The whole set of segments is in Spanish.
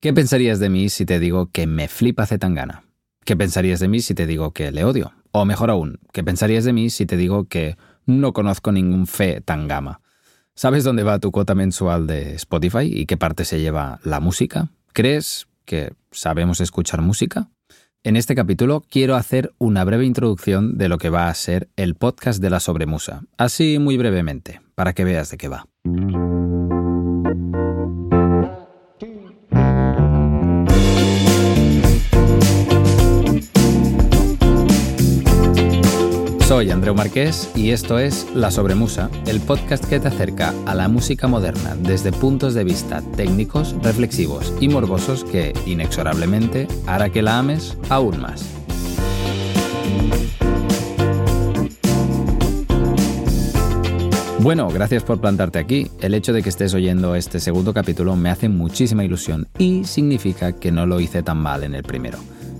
¿Qué pensarías de mí si te digo que me flipa Zetangana? ¿Qué pensarías de mí si te digo que le odio? O mejor aún, ¿qué pensarías de mí si te digo que no conozco ningún fe tangama? ¿Sabes dónde va tu cuota mensual de Spotify y qué parte se lleva la música? ¿Crees que sabemos escuchar música? En este capítulo quiero hacer una breve introducción de lo que va a ser el podcast de la sobremusa, así muy brevemente, para que veas de qué va. Soy Andreu Marqués y esto es La Sobremusa, el podcast que te acerca a la música moderna desde puntos de vista técnicos, reflexivos y morbosos que, inexorablemente, hará que la ames aún más. Bueno, gracias por plantarte aquí. El hecho de que estés oyendo este segundo capítulo me hace muchísima ilusión y significa que no lo hice tan mal en el primero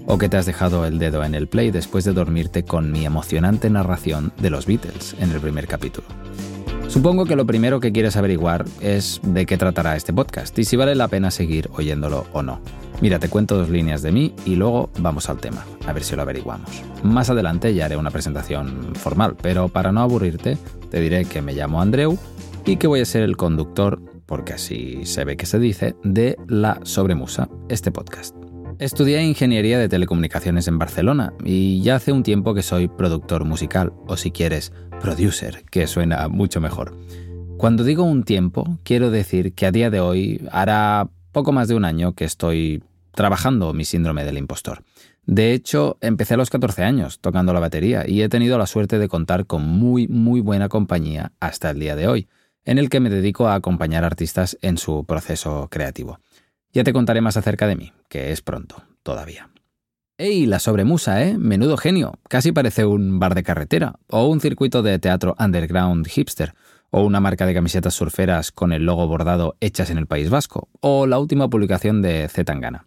o que te has dejado el dedo en el play después de dormirte con mi emocionante narración de los Beatles en el primer capítulo. Supongo que lo primero que quieres averiguar es de qué tratará este podcast y si vale la pena seguir oyéndolo o no. Mira, te cuento dos líneas de mí y luego vamos al tema, a ver si lo averiguamos. Más adelante ya haré una presentación formal, pero para no aburrirte, te diré que me llamo Andreu y que voy a ser el conductor, porque así se ve que se dice, de La Sobremusa, este podcast. Estudié ingeniería de telecomunicaciones en Barcelona y ya hace un tiempo que soy productor musical, o si quieres, producer, que suena mucho mejor. Cuando digo un tiempo, quiero decir que a día de hoy hará poco más de un año que estoy trabajando mi síndrome del impostor. De hecho, empecé a los 14 años tocando la batería y he tenido la suerte de contar con muy, muy buena compañía hasta el día de hoy, en el que me dedico a acompañar artistas en su proceso creativo. Ya te contaré más acerca de mí, que es pronto, todavía. ¡Ey, la sobremusa, eh! Menudo genio. Casi parece un bar de carretera, o un circuito de teatro underground hipster, o una marca de camisetas surferas con el logo bordado hechas en el País Vasco, o la última publicación de Zetangana.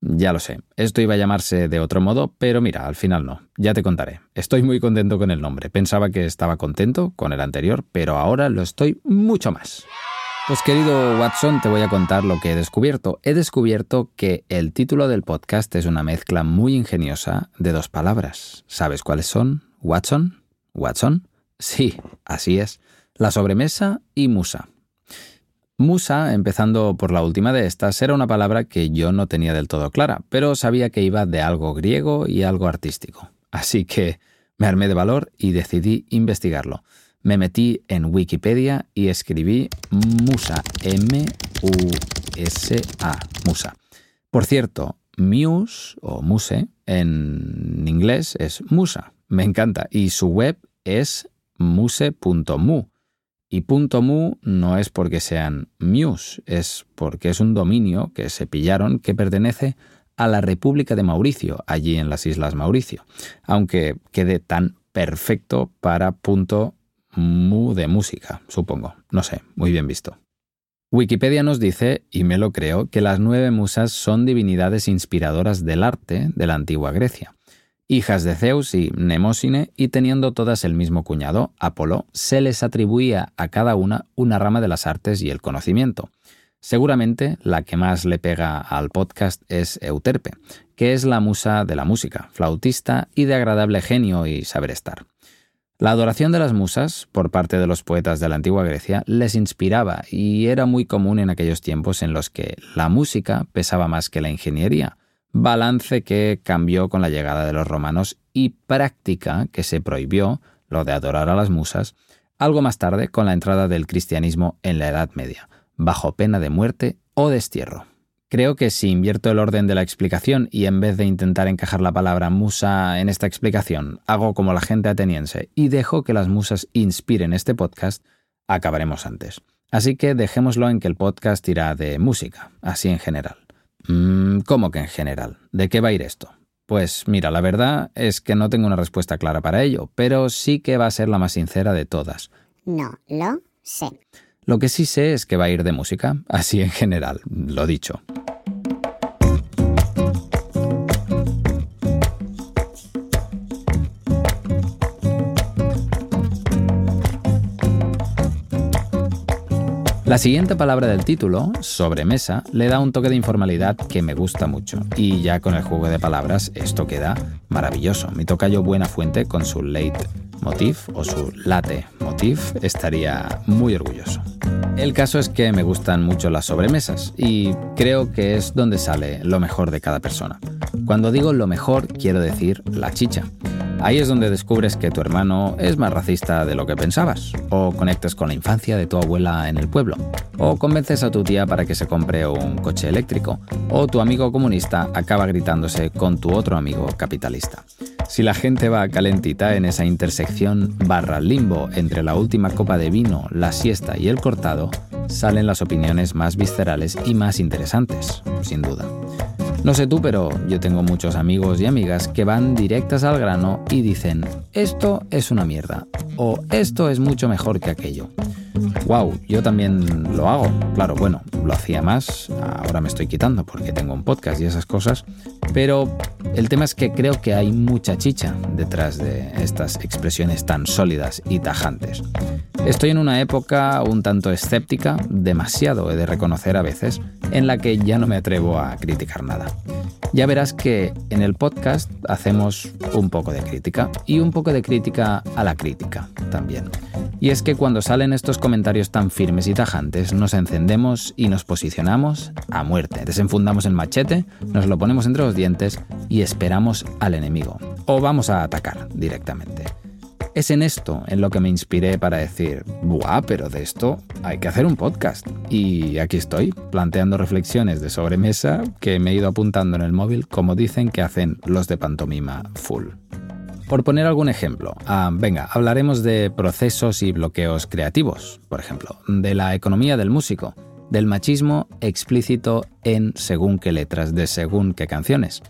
Ya lo sé, esto iba a llamarse de otro modo, pero mira, al final no. Ya te contaré. Estoy muy contento con el nombre. Pensaba que estaba contento con el anterior, pero ahora lo estoy mucho más. Pues querido Watson, te voy a contar lo que he descubierto. He descubierto que el título del podcast es una mezcla muy ingeniosa de dos palabras. ¿Sabes cuáles son? Watson, Watson. Sí, así es. La sobremesa y musa. Musa, empezando por la última de estas, era una palabra que yo no tenía del todo clara, pero sabía que iba de algo griego y algo artístico. Así que me armé de valor y decidí investigarlo me metí en Wikipedia y escribí Musa, M-U-S-A, Musa. Por cierto, Muse o Muse en inglés es Musa, me encanta, y su web es muse.mu. Y .mu no es porque sean Muse, es porque es un dominio que se pillaron que pertenece a la República de Mauricio, allí en las Islas Mauricio, aunque quede tan perfecto para mu de música, supongo. No sé, muy bien visto. Wikipedia nos dice, y me lo creo, que las nueve musas son divinidades inspiradoras del arte de la antigua Grecia. Hijas de Zeus y Nemósine, y teniendo todas el mismo cuñado, Apolo, se les atribuía a cada una una rama de las artes y el conocimiento. Seguramente la que más le pega al podcast es Euterpe, que es la musa de la música, flautista y de agradable genio y saber estar. La adoración de las musas, por parte de los poetas de la antigua Grecia, les inspiraba y era muy común en aquellos tiempos en los que la música pesaba más que la ingeniería, balance que cambió con la llegada de los romanos y práctica que se prohibió, lo de adorar a las musas, algo más tarde con la entrada del cristianismo en la Edad Media, bajo pena de muerte o destierro. Creo que si invierto el orden de la explicación y en vez de intentar encajar la palabra musa en esta explicación, hago como la gente ateniense y dejo que las musas inspiren este podcast, acabaremos antes. Así que dejémoslo en que el podcast irá de música, así en general. Mm, ¿Cómo que en general? ¿De qué va a ir esto? Pues mira, la verdad es que no tengo una respuesta clara para ello, pero sí que va a ser la más sincera de todas. No lo sé. Lo que sí sé es que va a ir de música, así en general, lo dicho. La siguiente palabra del título, sobremesa, le da un toque de informalidad que me gusta mucho. Y ya con el juego de palabras esto queda maravilloso. Mi tocayo Buena Fuente con su late motif o su latte motif estaría muy orgulloso. El caso es que me gustan mucho las sobremesas y creo que es donde sale lo mejor de cada persona. Cuando digo lo mejor quiero decir la chicha. Ahí es donde descubres que tu hermano es más racista de lo que pensabas, o conectas con la infancia de tu abuela en el pueblo, o convences a tu tía para que se compre un coche eléctrico, o tu amigo comunista acaba gritándose con tu otro amigo capitalista. Si la gente va calentita en esa intersección barra limbo entre la última copa de vino, la siesta y el cortado, salen las opiniones más viscerales y más interesantes, sin duda. No sé tú, pero yo tengo muchos amigos y amigas que van directas al grano y dicen, esto es una mierda, o esto es mucho mejor que aquello. Wow, yo también lo hago. Claro, bueno, lo hacía más, ahora me estoy quitando porque tengo un podcast y esas cosas, pero el tema es que creo que hay mucha chicha detrás de estas expresiones tan sólidas y tajantes. Estoy en una época un tanto escéptica, demasiado he de reconocer a veces, en la que ya no me atrevo a criticar nada. Ya verás que en el podcast hacemos un poco de crítica y un poco de crítica a la crítica también. Y es que cuando salen estos comentarios tan firmes y tajantes, nos encendemos y nos posicionamos a muerte. Desenfundamos el machete, nos lo ponemos entre los dientes y esperamos al enemigo. O vamos a atacar directamente. Es en esto en lo que me inspiré para decir, ¡buah! Pero de esto hay que hacer un podcast. Y aquí estoy, planteando reflexiones de sobremesa que me he ido apuntando en el móvil como dicen que hacen los de pantomima full. Por poner algún ejemplo, ah, venga, hablaremos de procesos y bloqueos creativos, por ejemplo, de la economía del músico, del machismo explícito en según qué letras de según qué canciones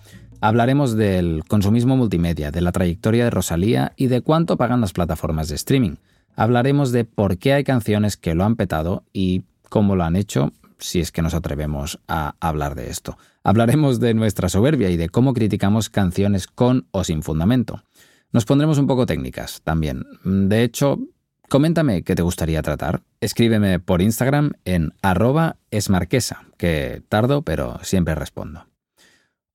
Hablaremos del consumismo multimedia, de la trayectoria de Rosalía y de cuánto pagan las plataformas de streaming. Hablaremos de por qué hay canciones que lo han petado y cómo lo han hecho, si es que nos atrevemos a hablar de esto. Hablaremos de nuestra soberbia y de cómo criticamos canciones con o sin fundamento. Nos pondremos un poco técnicas también. De hecho, coméntame qué te gustaría tratar. Escríbeme por Instagram en arroba esmarquesa, que tardo pero siempre respondo.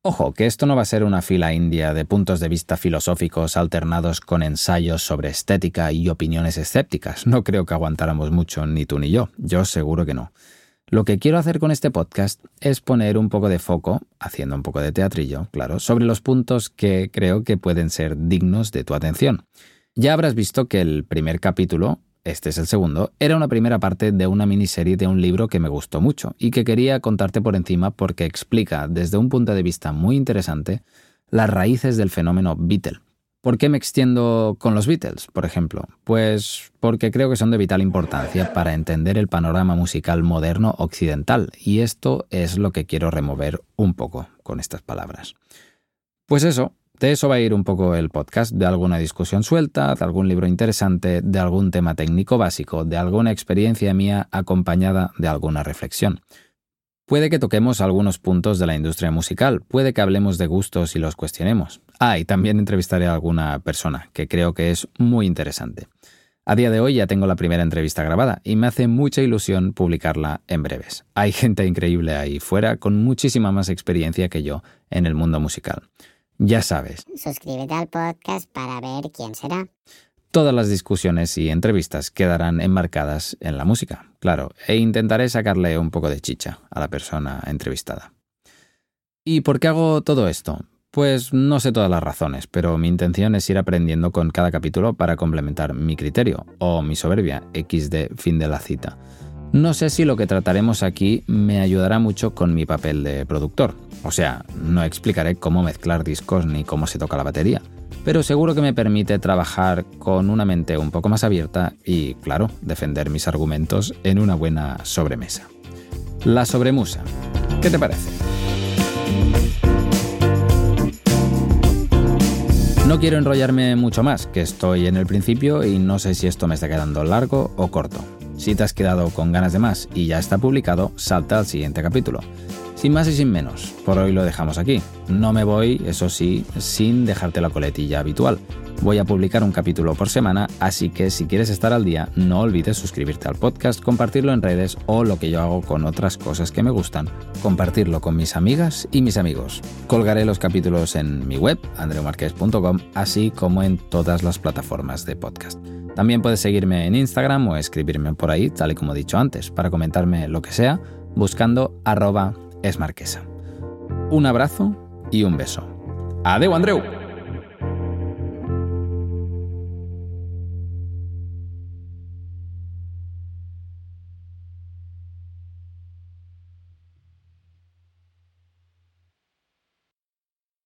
Ojo, que esto no va a ser una fila india de puntos de vista filosóficos alternados con ensayos sobre estética y opiniones escépticas. No creo que aguantáramos mucho, ni tú ni yo. Yo seguro que no. Lo que quiero hacer con este podcast es poner un poco de foco, haciendo un poco de teatrillo, claro, sobre los puntos que creo que pueden ser dignos de tu atención. Ya habrás visto que el primer capítulo este es el segundo, era una primera parte de una miniserie de un libro que me gustó mucho y que quería contarte por encima porque explica desde un punto de vista muy interesante las raíces del fenómeno Beatle. ¿Por qué me extiendo con los Beatles, por ejemplo? Pues porque creo que son de vital importancia para entender el panorama musical moderno occidental y esto es lo que quiero remover un poco con estas palabras. Pues eso, de eso va a ir un poco el podcast, de alguna discusión suelta, de algún libro interesante, de algún tema técnico básico, de alguna experiencia mía acompañada de alguna reflexión. Puede que toquemos algunos puntos de la industria musical, puede que hablemos de gustos y los cuestionemos. Ah, y también entrevistaré a alguna persona, que creo que es muy interesante. A día de hoy ya tengo la primera entrevista grabada y me hace mucha ilusión publicarla en breves. Hay gente increíble ahí fuera con muchísima más experiencia que yo en el mundo musical. Ya sabes. Suscríbete al podcast para ver quién será. Todas las discusiones y entrevistas quedarán enmarcadas en la música, claro, e intentaré sacarle un poco de chicha a la persona entrevistada. ¿Y por qué hago todo esto? Pues no sé todas las razones, pero mi intención es ir aprendiendo con cada capítulo para complementar mi criterio, o mi soberbia, X de fin de la cita. No sé si lo que trataremos aquí me ayudará mucho con mi papel de productor. O sea, no explicaré cómo mezclar discos ni cómo se toca la batería, pero seguro que me permite trabajar con una mente un poco más abierta y, claro, defender mis argumentos en una buena sobremesa. La sobremusa. ¿Qué te parece? No quiero enrollarme mucho más, que estoy en el principio y no sé si esto me está quedando largo o corto. Si te has quedado con ganas de más y ya está publicado, salta al siguiente capítulo. Sin más y sin menos, por hoy lo dejamos aquí. No me voy, eso sí, sin dejarte la coletilla habitual. Voy a publicar un capítulo por semana, así que si quieres estar al día, no olvides suscribirte al podcast, compartirlo en redes o lo que yo hago con otras cosas que me gustan, compartirlo con mis amigas y mis amigos. Colgaré los capítulos en mi web, andreumarquez.com, así como en todas las plataformas de podcast. También puedes seguirme en Instagram o escribirme por ahí, tal y como he dicho antes, para comentarme lo que sea, buscando arroba esmarquesa. Un abrazo y un beso. Adeu, Andreu.